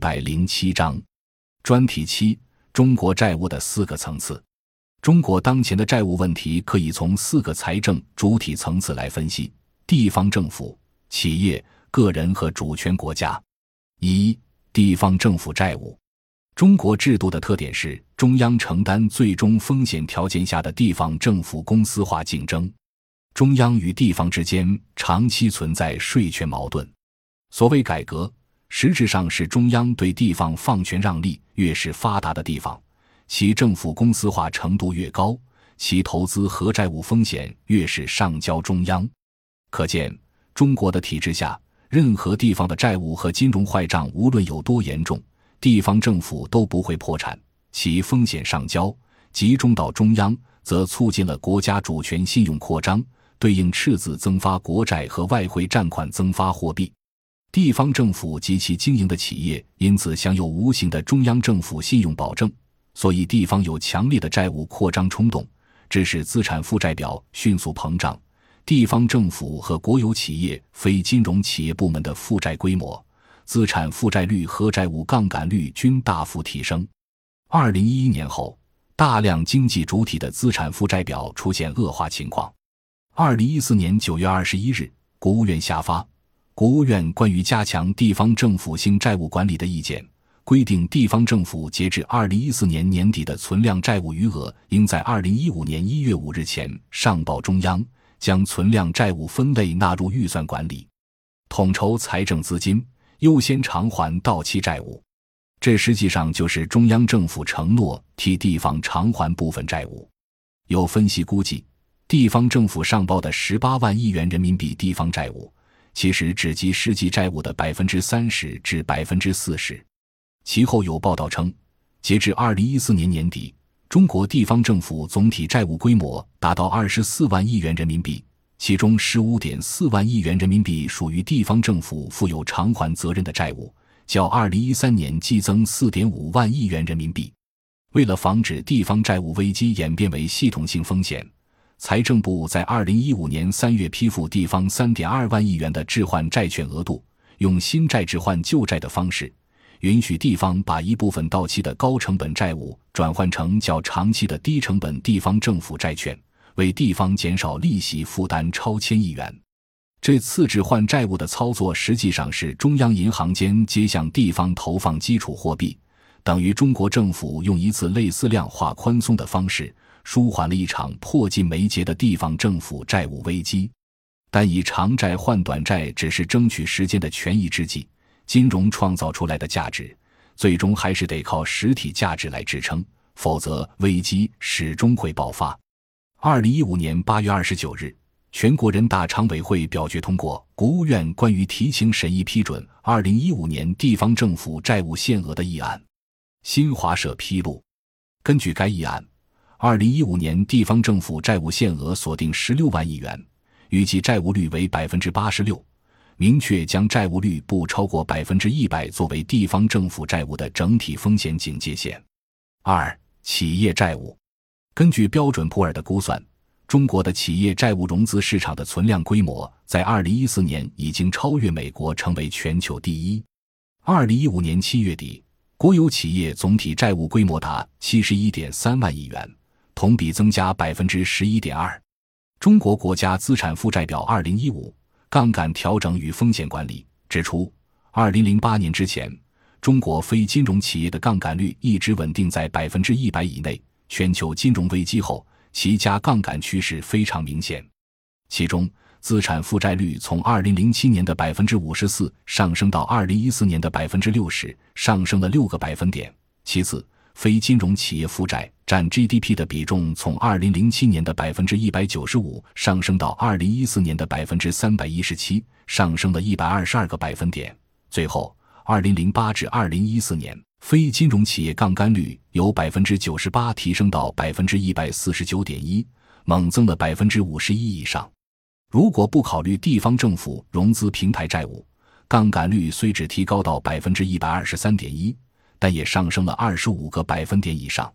百零七章，专题七：中国债务的四个层次。中国当前的债务问题可以从四个财政主体层次来分析：地方政府、企业、个人和主权国家。一、地方政府债务。中国制度的特点是中央承担最终风险条件下的地方政府公司化竞争，中央与地方之间长期存在税权矛盾。所谓改革，实质上是中央对地方放权让利，越是发达的地方，其政府公司化程度越高，其投资和债务风险越是上交中央。可见，中国的体制下，任何地方的债务和金融坏账，无论有多严重。地方政府都不会破产，其风险上交集中到中央，则促进了国家主权信用扩张，对应赤字增发国债和外汇占款增发货币。地方政府及其经营的企业因此享有无形的中央政府信用保证，所以地方有强烈的债务扩张冲动，致使资产负债表迅速膨胀。地方政府和国有企业非金融企业部门的负债规模。资产负债率和债务杠杆率均大幅提升。二零一一年后，大量经济主体的资产负债表出现恶化情况。二零一四年九月二十一日，国务院下发《国务院关于加强地方政府性债务管理的意见》，规定地方政府截至二零一四年年底的存量债务余额，应在二零一五年一月五日前上报中央，将存量债务分类纳入预算管理，统筹财政资金。优先偿还到期债务，这实际上就是中央政府承诺替地方偿还部分债务。有分析估计，地方政府上报的十八万亿元人民币地方债务，其实只及实际债务的百分之三十至百分之四十。其后有报道称，截至二零一四年年底，中国地方政府总体债务规模达到二十四万亿元人民币。其中十五点四万亿元人民币属于地方政府负有偿还责任的债务，较二零一三年激增四点五万亿元人民币。为了防止地方债务危机演变为系统性风险，财政部在二零一五年三月批复地方三点二万亿元的置换债券额度，用新债置换旧债的方式，允许地方把一部分到期的高成本债务转换成较长期的低成本地方政府债券。为地方减少利息负担超千亿元，这次置换债务的操作实际上是中央银行间接向地方投放基础货币，等于中国政府用一次类似量化宽松的方式舒缓了一场迫近眉睫的地方政府债务危机。但以长债换短债只是争取时间的权宜之计，金融创造出来的价值最终还是得靠实体价值来支撑，否则危机始终会爆发。二零一五年八月二十九日，全国人大常委会表决通过国务院关于提请审议批准二零一五年地方政府债务限额的议案。新华社披露，根据该议案，二零一五年地方政府债务限额锁定十六万亿元，预计债务率为百分之八十六，明确将债务率不超过百分之一百作为地方政府债务的整体风险警戒线。二、企业债务。根据标准普尔的估算，中国的企业债务融资市场的存量规模在2014年已经超越美国，成为全球第一。2015年7月底，国有企业总体债务规模达71.3万亿元，同比增加11.2%。中国国家资产负债表2015杠杆调整与风险管理指出，2008年之前，中国非金融企业的杠杆率一直稳定在100%以内。全球金融危机后，其加杠杆趋势非常明显。其中，资产负债率从二零零七年的百分之五十四上升到二零一四年的百分之六十，上升了六个百分点。其次，非金融企业负债占 GDP 的比重从二零零七年的百分之一百九十五上升到二零一四年的百分之三百一十七，上升了一百二十二个百分点。最后，二零零八至二零一四年。非金融企业杠杆率由百分之九十八提升到百分之一百四十九点一，猛增了百分之五十一以上。如果不考虑地方政府融资平台债务，杠杆率虽只提高到百分之一百二十三点一，但也上升了二十五个百分点以上。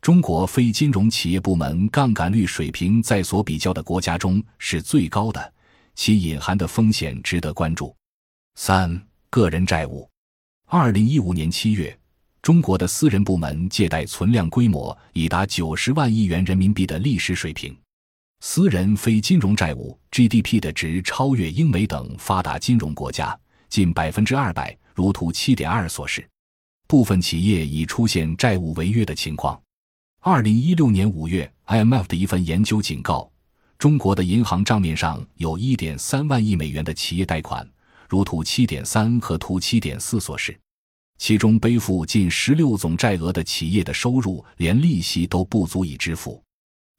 中国非金融企业部门杠杆率水平在所比较的国家中是最高的，其隐含的风险值得关注。三、个人债务。二零一五年七月，中国的私人部门借贷存量规模已达九十万亿元人民币的历史水平，私人非金融债务 GDP 的值超越英美等发达金融国家近百分之二百，如图七点二所示。部分企业已出现债务违约的情况。二零一六年五月，IMF 的一份研究警告，中国的银行账面上有一点三万亿美元的企业贷款，如图七点三和图七点四所示。其中背负近十六总债额的企业的收入，连利息都不足以支付。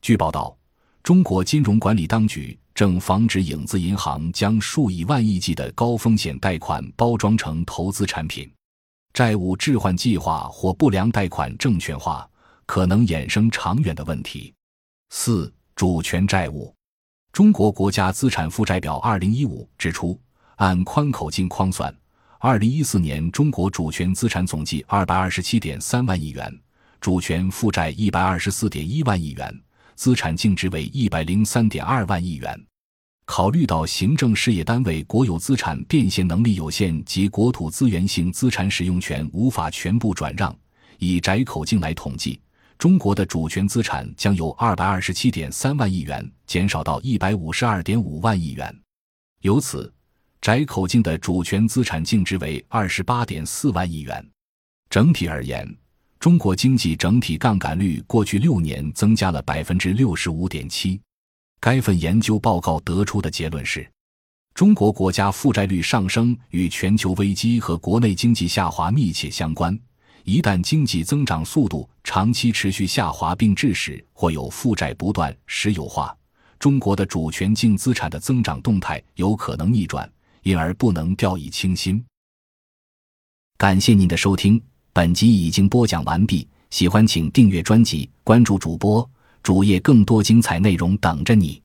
据报道，中国金融管理当局正防止影子银行将数以万亿计的高风险贷款包装成投资产品。债务置换计划或不良贷款证券化，可能衍生长远的问题。四、主权债务。中国国家资产负债表二零一五指出，按宽口径框算，二零一四年中国主权资产总计二百二十七点三万亿元，主权负债一百二十四点一万亿元，资产净值为一百零三点二万亿元。考虑到行政事业单位国有资产变现能力有限及国土资源性资产使用权无法全部转让，以窄口径来统计，中国的主权资产将由二百二十七点三万亿元减少到一百五十二点五万亿元。由此，窄口径的主权资产净值为二十八点四万亿元。整体而言，中国经济整体杠杆率过去六年增加了百分之六十五点七。该份研究报告得出的结论是，中国国家负债率上升与全球危机和国内经济下滑密切相关。一旦经济增长速度长期持续下滑，并致使或有负债不断实有化，中国的主权净资产的增长动态有可能逆转，因而不能掉以轻心。感谢您的收听，本集已经播讲完毕。喜欢请订阅专辑，关注主播。主页更多精彩内容等着你。